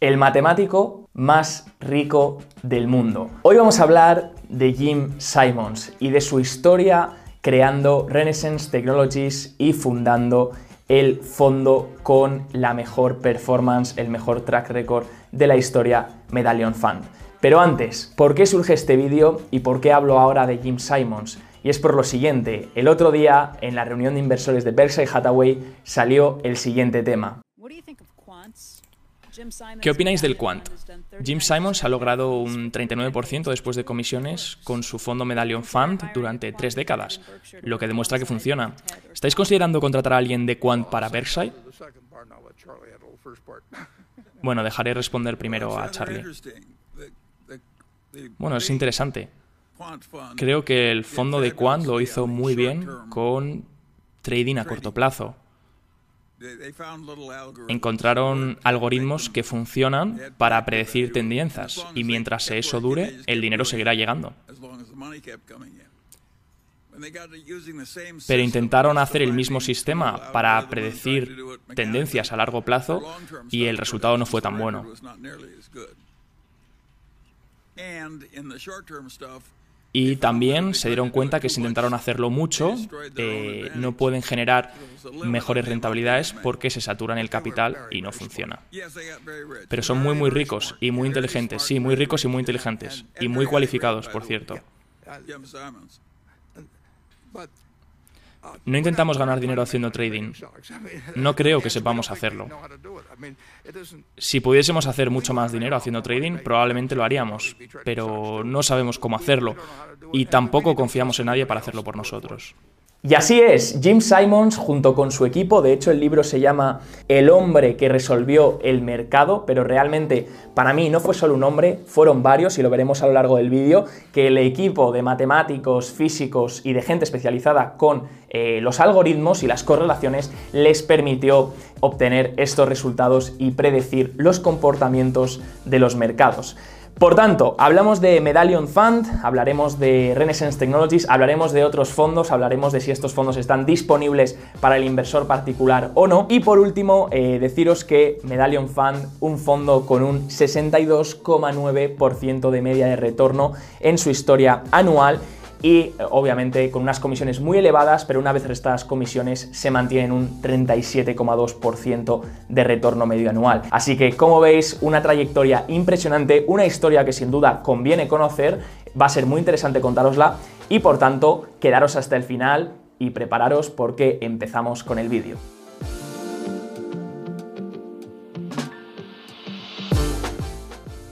el matemático más rico del mundo. Hoy vamos a hablar de Jim Simons y de su historia creando Renaissance Technologies y fundando el fondo con la mejor performance, el mejor track record de la historia Medallion Fund. Pero antes, ¿por qué surge este vídeo y por qué hablo ahora de Jim Simons? Y es por lo siguiente, el otro día en la reunión de inversores de Berkshire Hathaway salió el siguiente tema. ¿Qué opináis del Quant? Jim Simons ha logrado un 39% después de comisiones con su fondo Medallion Fund durante tres décadas, lo que demuestra que funciona. ¿Estáis considerando contratar a alguien de Quant para Berkshire? Bueno, dejaré responder primero a Charlie. Bueno, es interesante. Creo que el fondo de Quant lo hizo muy bien con trading a corto plazo. Encontraron algoritmos que funcionan para predecir tendencias y mientras eso dure, el dinero seguirá llegando. Pero intentaron hacer el mismo sistema para predecir tendencias a largo plazo y el resultado no fue tan bueno. Y también se dieron cuenta que si intentaron hacerlo mucho, eh, no pueden generar mejores rentabilidades porque se saturan el capital y no funciona. Pero son muy, muy ricos y muy inteligentes. Sí, muy ricos y muy inteligentes. Y muy cualificados, por cierto. No intentamos ganar dinero haciendo trading. No creo que sepamos hacerlo. Si pudiésemos hacer mucho más dinero haciendo trading, probablemente lo haríamos, pero no sabemos cómo hacerlo y tampoco confiamos en nadie para hacerlo por nosotros. Y así es, Jim Simons junto con su equipo, de hecho el libro se llama El hombre que resolvió el mercado, pero realmente para mí no fue solo un hombre, fueron varios y lo veremos a lo largo del vídeo, que el equipo de matemáticos, físicos y de gente especializada con eh, los algoritmos y las correlaciones les permitió obtener estos resultados y predecir los comportamientos de los mercados. Por tanto, hablamos de Medallion Fund, hablaremos de Renaissance Technologies, hablaremos de otros fondos, hablaremos de si estos fondos están disponibles para el inversor particular o no. Y por último, eh, deciros que Medallion Fund, un fondo con un 62,9% de media de retorno en su historia anual, y eh, obviamente con unas comisiones muy elevadas, pero una vez restadas comisiones se mantienen un 37,2% de retorno medio anual. Así que como veis, una trayectoria impresionante, una historia que sin duda conviene conocer, va a ser muy interesante contárosla y por tanto quedaros hasta el final y prepararos porque empezamos con el vídeo.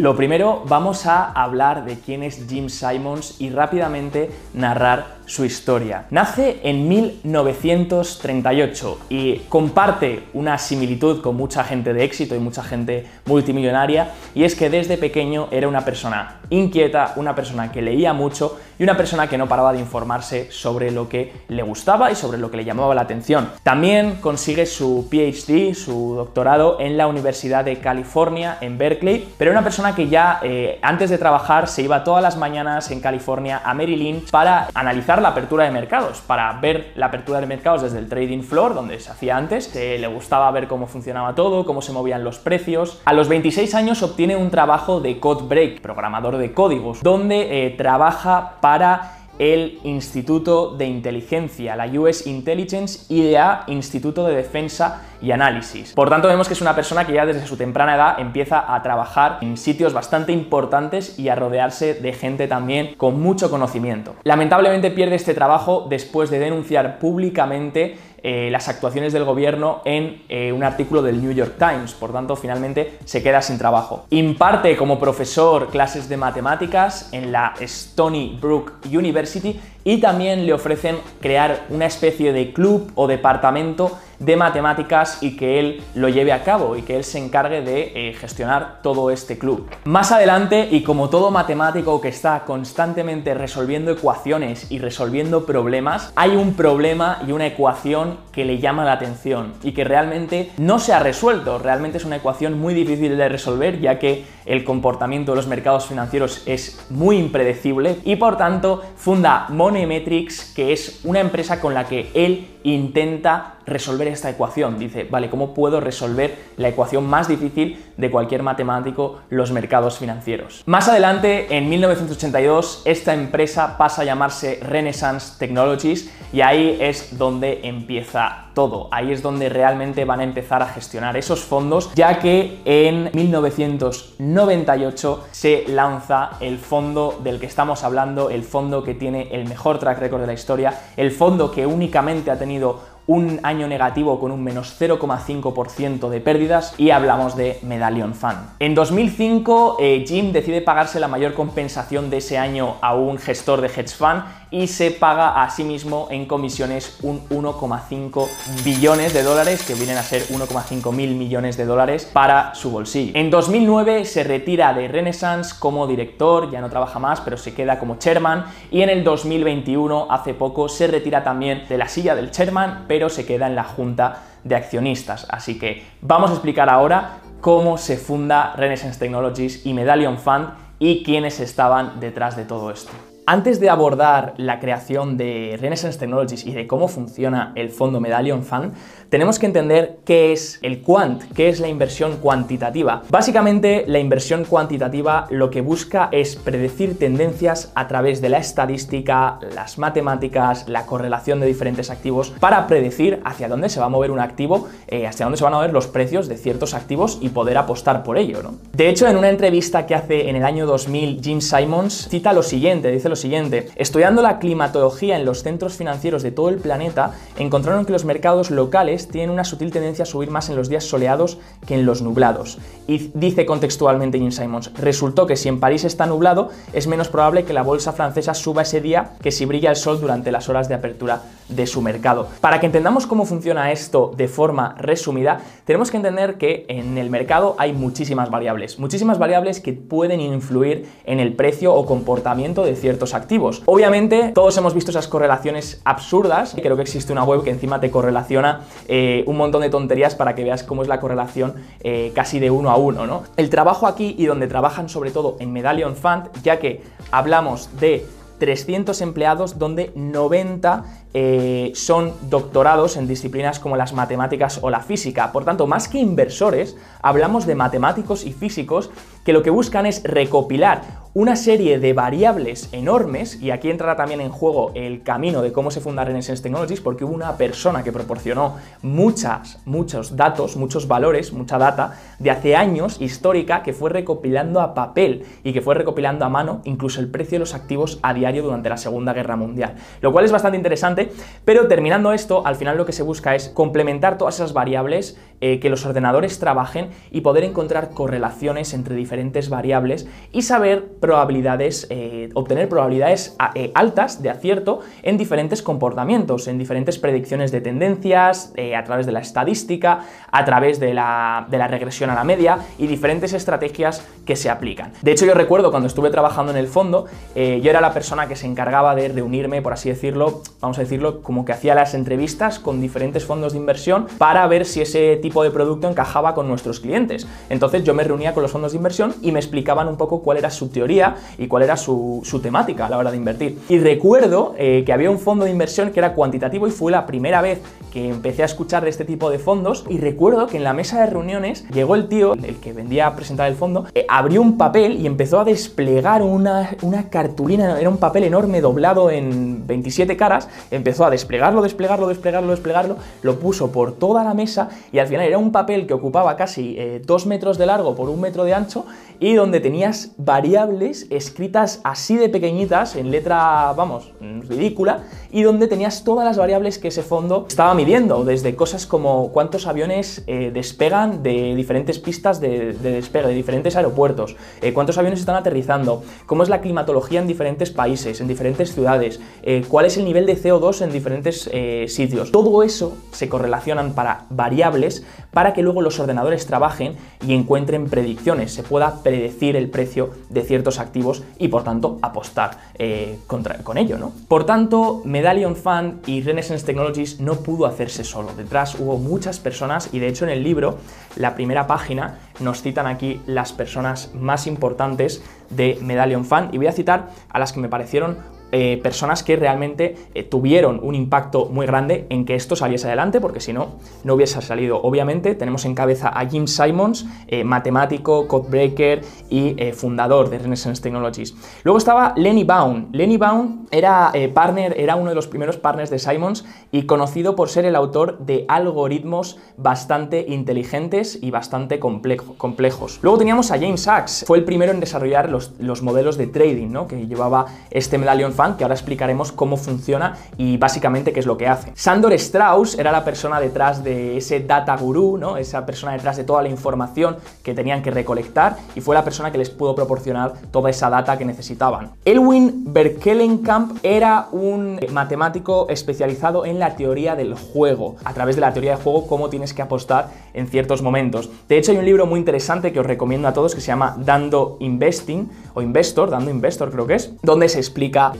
Lo primero, vamos a hablar de quién es Jim Simons y rápidamente narrar su historia. Nace en 1938 y comparte una similitud con mucha gente de éxito y mucha gente multimillonaria y es que desde pequeño era una persona inquieta, una persona que leía mucho y una persona que no paraba de informarse sobre lo que le gustaba y sobre lo que le llamaba la atención. También consigue su PhD, su doctorado en la Universidad de California en Berkeley, pero era una persona que ya eh, antes de trabajar se iba todas las mañanas en California a Lynch para analizar la apertura de mercados, para ver la apertura de mercados desde el trading floor, donde se hacía antes. le gustaba ver cómo funcionaba todo, cómo se movían los precios. 26 años obtiene un trabajo de code break, programador de códigos, donde eh, trabaja para el Instituto de Inteligencia, la US Intelligence IDA, Instituto de Defensa y Análisis. Por tanto, vemos que es una persona que ya desde su temprana edad empieza a trabajar en sitios bastante importantes y a rodearse de gente también con mucho conocimiento. Lamentablemente pierde este trabajo después de denunciar públicamente eh, las actuaciones del gobierno en eh, un artículo del New York Times, por tanto finalmente se queda sin trabajo. Imparte como profesor clases de matemáticas en la Stony Brook University y también le ofrecen crear una especie de club o departamento de matemáticas y que él lo lleve a cabo y que él se encargue de eh, gestionar todo este club. Más adelante, y como todo matemático que está constantemente resolviendo ecuaciones y resolviendo problemas, hay un problema y una ecuación que le llama la atención y que realmente no se ha resuelto. Realmente es una ecuación muy difícil de resolver ya que el comportamiento de los mercados financieros es muy impredecible y por tanto funda Moneymetrics, que es una empresa con la que él intenta resolver esta ecuación. Dice, vale, ¿cómo puedo resolver la ecuación más difícil de cualquier matemático, los mercados financieros? Más adelante, en 1982, esta empresa pasa a llamarse Renaissance Technologies y ahí es donde empieza todo. Ahí es donde realmente van a empezar a gestionar esos fondos, ya que en 1998 se lanza el fondo del que estamos hablando, el fondo que tiene el mejor track record de la historia, el fondo que únicamente ha tenido un año negativo con un menos 0,5% de pérdidas y hablamos de Medallion Fund. En 2005, eh, Jim decide pagarse la mayor compensación de ese año a un gestor de hedge fund y se paga a sí mismo en comisiones un 1,5 billones de dólares, que vienen a ser 1,5 mil millones de dólares para su bolsillo. En 2009 se retira de Renaissance como director, ya no trabaja más, pero se queda como chairman y en el 2021, hace poco, se retira también de la silla del chairman, pero se queda en la junta de accionistas. Así que vamos a explicar ahora cómo se funda Renaissance Technologies y Medallion Fund y quiénes estaban detrás de todo esto. Antes de abordar la creación de Renaissance Technologies y de cómo funciona el fondo Medallion Fund, tenemos que entender qué es el quant, qué es la inversión cuantitativa. Básicamente, la inversión cuantitativa lo que busca es predecir tendencias a través de la estadística, las matemáticas, la correlación de diferentes activos para predecir hacia dónde se va a mover un activo, eh, hacia dónde se van a mover los precios de ciertos activos y poder apostar por ello. De hecho, en una entrevista que hace en el año 2000 Jim Simons cita lo siguiente, dice lo siguiente, estudiando la climatología en los centros financieros de todo el planeta, encontraron que los mercados locales tienen una sutil tendencia a subir más en los días soleados que en los nublados. Y dice contextualmente Jim Simons, resultó que si en París está nublado, es menos probable que la bolsa francesa suba ese día que si brilla el sol durante las horas de apertura de su mercado. Para que entendamos cómo funciona esto de forma resumida, tenemos que entender que en el mercado hay muchísimas variables, muchísimas variables que pueden influir en el precio o comportamiento de ciertos activos. Obviamente, todos hemos visto esas correlaciones absurdas. Creo que existe una web que encima te correlaciona eh, un montón de tonterías para que veas cómo es la correlación eh, casi de uno a uno. ¿no? El trabajo aquí y donde trabajan sobre todo en Medallion Fund, ya que hablamos de 300 empleados donde 90 eh, son doctorados en disciplinas como las matemáticas o la física. Por tanto, más que inversores, hablamos de matemáticos y físicos que lo que buscan es recopilar una serie de variables enormes, y aquí entrará también en juego el camino de cómo se funda Renaissance Technologies, porque hubo una persona que proporcionó muchas, muchos datos, muchos valores, mucha data de hace años histórica que fue recopilando a papel y que fue recopilando a mano incluso el precio de los activos a diario durante la Segunda Guerra Mundial. Lo cual es bastante interesante, pero terminando esto, al final lo que se busca es complementar todas esas variables, eh, que los ordenadores trabajen y poder encontrar correlaciones entre diferentes variables y saber probabilidades, eh, obtener probabilidades eh, altas de acierto en diferentes comportamientos, en diferentes predicciones de tendencias, a través de la estadística, a través de la, de la regresión a la media y diferentes estrategias que se aplican. De hecho, yo recuerdo cuando estuve trabajando en el fondo, yo era la persona que se encargaba de reunirme, por así decirlo, vamos a decirlo, como que hacía las entrevistas con diferentes fondos de inversión para ver si ese tipo de producto encajaba con nuestros clientes. Entonces yo me reunía con los fondos de inversión y me explicaban un poco cuál era su teoría y cuál era su, temática a la hora de invertir. Y recuerdo eh, que había un fondo de inversión que era cuantitativo y fue la primera vez que empecé a escuchar de este tipo de fondos y recuerdo que en la mesa de reuniones llegó el tío, el que vendía a presentar el fondo, eh, abrió un papel y empezó a desplegar una, una cartulina, era un papel enorme doblado en 27 caras, empezó a desplegarlo, desplegarlo, desplegarlo, desplegarlo, lo puso por toda la mesa y al final era un papel que ocupaba casi eh, dos metros de largo por un metro de ancho y donde tenías variables escritas así de pequeñitas, en letra, vamos, ridícula, y donde tenías todas las variables que ese fondo estaba midiendo, desde cosas como cuántos aviones eh, despegan de diferentes pistas de, despegue, de diferentes aeropuertos, eh, cuántos aviones están aterrizando, cómo es la climatología en diferentes países, en diferentes ciudades, cuál es el nivel de CO2 en diferentes sitios. Todo eso se correlacionan para variables para que luego los ordenadores trabajen y encuentren predicciones, se pueda predecir el precio de ciertos activos y por tanto apostar eh, contra, con ello. ¿no? Por tanto, Medallion Fund y Renaissance Technologies no pudo hacerse solo. Detrás hubo muchas personas y de hecho en el libro, la primera página, nos citan aquí las personas más importantes de Medallion Fund y voy a citar a las que me parecieron eh, personas que realmente eh, tuvieron un impacto muy grande en que esto saliese adelante, porque si no, no hubiese salido. Obviamente tenemos en cabeza a Jim Simons, eh, matemático, codebreaker y fundador de Renaissance Technologies. Luego estaba Lenny Baum. Lenny Baum era partner, era uno de los primeros partners de Simons y conocido por ser el autor de algoritmos bastante inteligentes y bastante complejos. Luego teníamos a James Sachs, fue el primero en desarrollar los, los modelos de trading, ¿no? que llevaba este Medallion Que ahora explicaremos cómo funciona y básicamente qué es lo que hace. Sandor Strauss era la persona detrás de ese data guru, ¿no? esa persona detrás de toda la información que tenían que recolectar y fue la persona que les pudo proporcionar toda esa data que necesitaban. Elwin Berkelenkamp era un matemático especializado en la teoría del juego, a través de la teoría del juego, cómo tienes que apostar en ciertos momentos. De hecho, hay un libro muy interesante que os recomiendo a todos que se llama Dando Investing o Investor, Dando Investor creo que es, donde se explica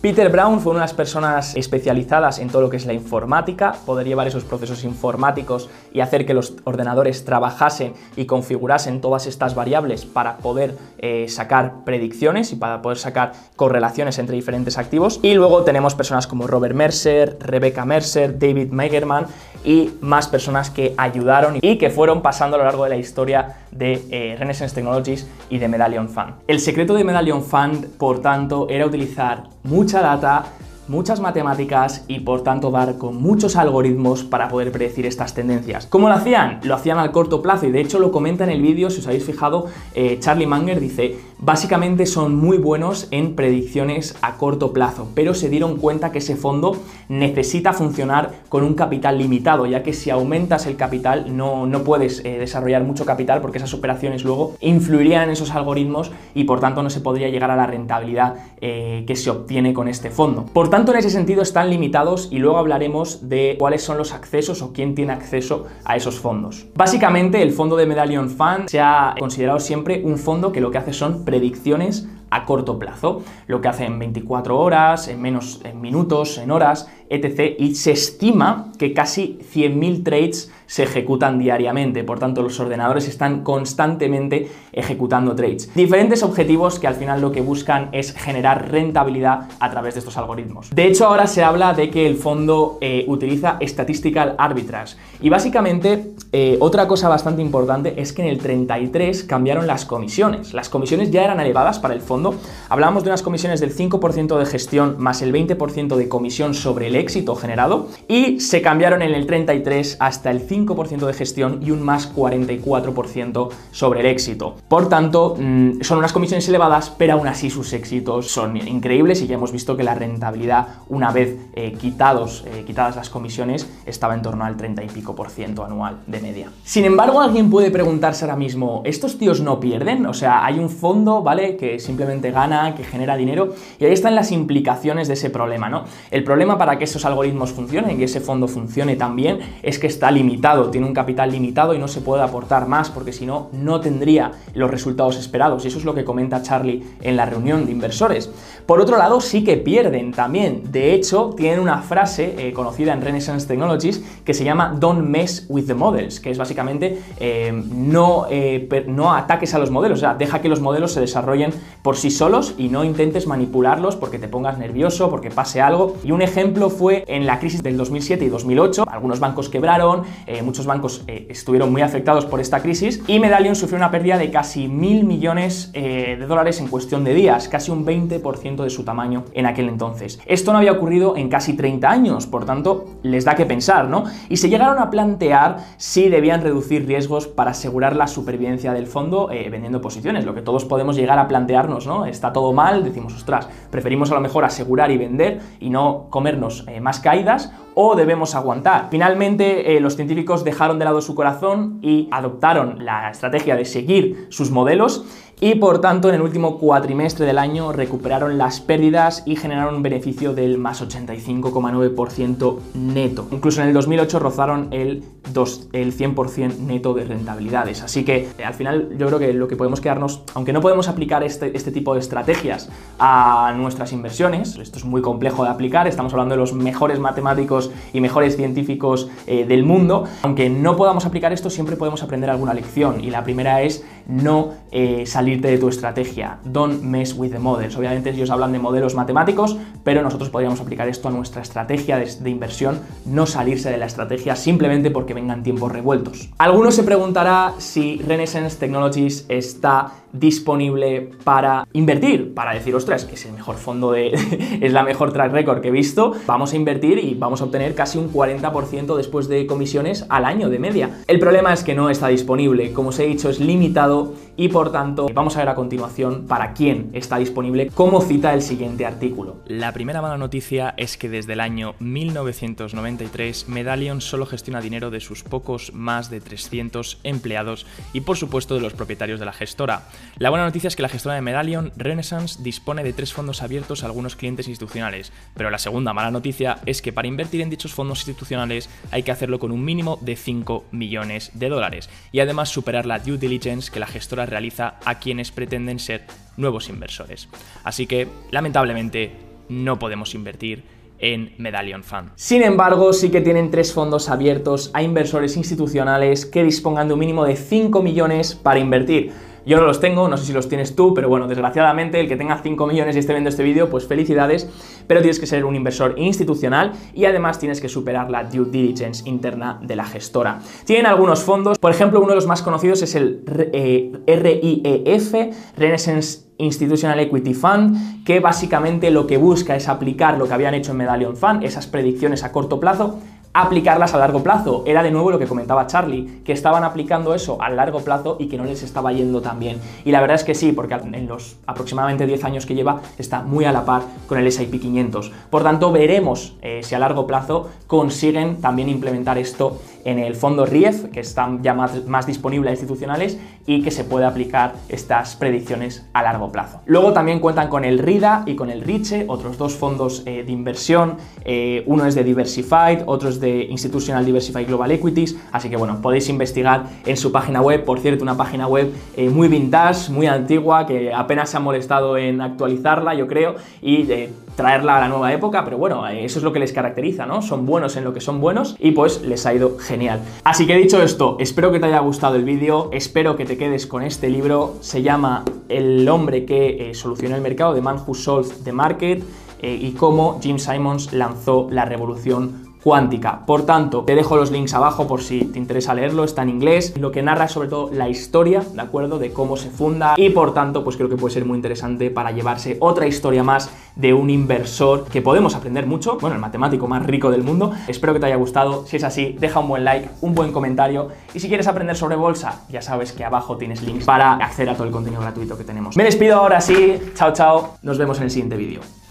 Peter Brown fue una de las personas especializadas en todo lo que es la informática, poder llevar esos procesos informáticos y hacer que los ordenadores trabajasen y configurasen todas estas variables para poder eh, sacar predicciones y para poder sacar correlaciones entre diferentes activos. Y luego tenemos personas como Robert Mercer, Rebecca Mercer, David Megerman y más personas que ayudaron y que fueron pasando a lo largo de la historia de eh, Renaissance Technologies y de Medallion Fund. El secreto de Medallion Fund, por tanto, era utilizar mucha data, muchas matemáticas y por tanto dar con muchos algoritmos para poder predecir estas tendencias. ¿Cómo lo hacían? Lo hacían al corto plazo y de hecho lo comenta en el vídeo, si os habéis fijado, eh, Charlie Munger dice, básicamente son muy buenos en predicciones a corto plazo, pero se dieron cuenta que ese fondo necesita funcionar con un capital limitado, ya que si aumentas el capital no, no puedes eh, desarrollar mucho capital porque esas operaciones luego influirían en esos algoritmos y por tanto no se podría llegar a la rentabilidad eh, que se obtiene con este fondo. Por tanto, en ese sentido están limitados y luego hablaremos de cuáles son los accesos o quién tiene acceso a esos fondos. Básicamente, el fondo de Medallion Fund se ha considerado siempre un fondo que lo que hace son predicciones a corto plazo, lo que hace en 24 horas, en menos en minutos, en horas, etc. Y se estima que casi 100.000 trades se ejecutan diariamente, por tanto los ordenadores están constantemente ejecutando trades. Diferentes objetivos que al final lo que buscan es generar rentabilidad a través de estos algoritmos. De hecho ahora se habla de que el fondo eh, utiliza Statistical Arbitrage y básicamente eh, otra cosa bastante importante es que en el 33 cambiaron las comisiones. Las comisiones ya eran elevadas para el fondo. Hablábamos de unas comisiones del 5% de gestión más el 20% de comisión sobre el éxito generado y se cambiaron en el 33 hasta el 5 5% de gestión y un más 44% sobre el éxito. Por tanto, mm, son unas comisiones elevadas, pero aún así sus éxitos son increíbles y ya hemos visto que la rentabilidad, una vez eh, quitados, eh, quitadas las comisiones, estaba en torno al 30 y pico por ciento anual de media. Sin embargo, alguien puede preguntarse ahora mismo, ¿estos tíos no pierden? O sea, hay un fondo, ¿vale? Que simplemente gana, que genera dinero, y ahí están las implicaciones de ese problema, ¿no? El problema para que esos algoritmos funcionen y ese fondo funcione también es que está limitado tiene un capital limitado y no se puede aportar más porque si no, no tendría los resultados esperados. Y eso es lo que comenta Charlie en la reunión de inversores. Por otro lado, sí que pierden también. De hecho, tienen una frase eh, conocida en Renaissance Technologies que se llama Don't mess with the models, que es básicamente eh, no, eh, no ataques a los modelos, o sea, deja que los modelos se desarrollen por sí solos y no intentes manipularlos porque te pongas nervioso, porque pase algo. Y un ejemplo fue en la crisis del 2007 y 2008, algunos bancos quebraron, muchos bancos eh, estuvieron muy afectados por esta crisis y Medallion sufrió una pérdida de casi mil millones eh, de dólares en cuestión de días, casi un 20% de su tamaño en aquel entonces. Esto no había ocurrido en casi 30 años, por tanto, les da que pensar, ¿no? Y se llegaron a plantear si debían reducir riesgos para asegurar la supervivencia del fondo eh, vendiendo posiciones, lo que todos podemos llegar a plantearnos, ¿no? Está todo mal, decimos, ostras, preferimos a lo mejor asegurar y vender y no comernos más caídas o debemos aguantar. Finalmente, los científicos dejaron de lado su corazón y adoptaron la estrategia de seguir sus modelos y por tanto en el último cuatrimestre del año recuperaron las pérdidas y generaron un beneficio del más 85,9% neto. Incluso en el 2008 rozaron el, el 100% neto de rentabilidades. Así que eh, al final yo creo que lo que podemos quedarnos, aunque no podemos aplicar este, este tipo de estrategias a nuestras inversiones, esto es muy complejo de aplicar, estamos hablando de los mejores matemáticos y mejores científicos eh, del mundo. Aunque no podamos aplicar esto, siempre podemos aprender alguna lección y la primera es no eh, salirte de tu estrategia. Don't mess with the models. Obviamente ellos hablan de modelos matemáticos, pero nosotros podríamos aplicar esto a nuestra estrategia de, inversión, no salirse de la estrategia simplemente porque vengan tiempos revueltos. Algunos se preguntará si Renaissance Technologies está disponible para invertir, para decir, ostras, es el mejor fondo de. es la mejor track record que he visto, vamos a invertir y vamos a obtener casi un 40% después de comisiones al año de media. El problema es que no está disponible, como os he dicho, es limitado y por tanto vamos a ver a continuación para quién está disponible, como cita el siguiente artículo. La primera mala noticia es que desde el año 1993 Medallion solo gestiona dinero de sus pocos más de 300 empleados y por supuesto de los propietarios de la gestora. La buena noticia es que la gestora de Medallion, Renaissance, dispone de tres fondos abiertos a algunos clientes institucionales, pero la segunda mala noticia es que para invertir en dichos fondos institucionales hay que hacerlo con un mínimo de 5 millones de dólares y además superar la due diligence que la gestora realiza a quienes pretenden ser nuevos inversores. Así que, lamentablemente, no podemos invertir en Medallion Fund. Sin embargo, sí que tienen tres fondos abiertos a inversores institucionales que dispongan de un mínimo de 5 millones para invertir. Yo no los tengo, no sé si los tienes tú, pero bueno, desgraciadamente el que tenga 5 millones y esté viendo este vídeo, pues felicidades, pero tienes que ser un inversor institucional y además tienes que superar la due diligence interna de la gestora. Tienen algunos fondos, por ejemplo, uno de los más conocidos es el RIEF, eh, Renaissance Institutional Equity Fund, que básicamente lo que busca es aplicar lo que habían hecho en Medallion Fund, esas predicciones a corto plazo, aplicarlas a largo plazo. Era de nuevo lo que comentaba Charlie, que estaban aplicando eso a largo plazo y que no les estaba yendo tan bien. Y la verdad es que sí, porque en los aproximadamente 10 años que lleva está muy a la par con el S&P 500. Por tanto, veremos eh, si a largo plazo consiguen también implementar esto en el fondo RIEF, que están ya más, más disponibles a institucionales y que se puede aplicar estas predicciones a largo plazo. Luego también cuentan con el RIDA y con el RICHE, otros dos fondos eh, de inversión. Eh, uno es de Diversified, otro es de Institutional Diversified Global Equities. Así que bueno, podéis investigar en su página web. Por cierto, una página web eh, muy vintage, muy antigua, que apenas se ha molestado en actualizarla, yo creo, y traerla a la nueva época. Pero bueno, eso es lo que les caracteriza, ¿no? Son buenos en lo que son buenos y pues les ha ido genial. Así que dicho esto, espero que te haya gustado el vídeo, espero que te quedes con este libro, se llama El hombre que eh, solucionó el mercado, The Man Who Solved the Market, eh, y cómo Jim Simons lanzó la revolución cuántica. Por tanto, te dejo los links abajo por si te interesa leerlo, está en inglés, lo que narra sobre todo la historia, ¿de acuerdo? De cómo se funda y por tanto, pues creo que puede ser muy interesante para llevarse otra historia más de un inversor que podemos aprender mucho, bueno, el matemático más rico del mundo. Espero que te haya gustado, si es así, deja un buen like, un buen comentario y si quieres aprender sobre bolsa, ya sabes que abajo tienes links para acceder a todo el contenido gratuito que tenemos. Me despido ahora sí, chao chao, nos vemos en el siguiente vídeo.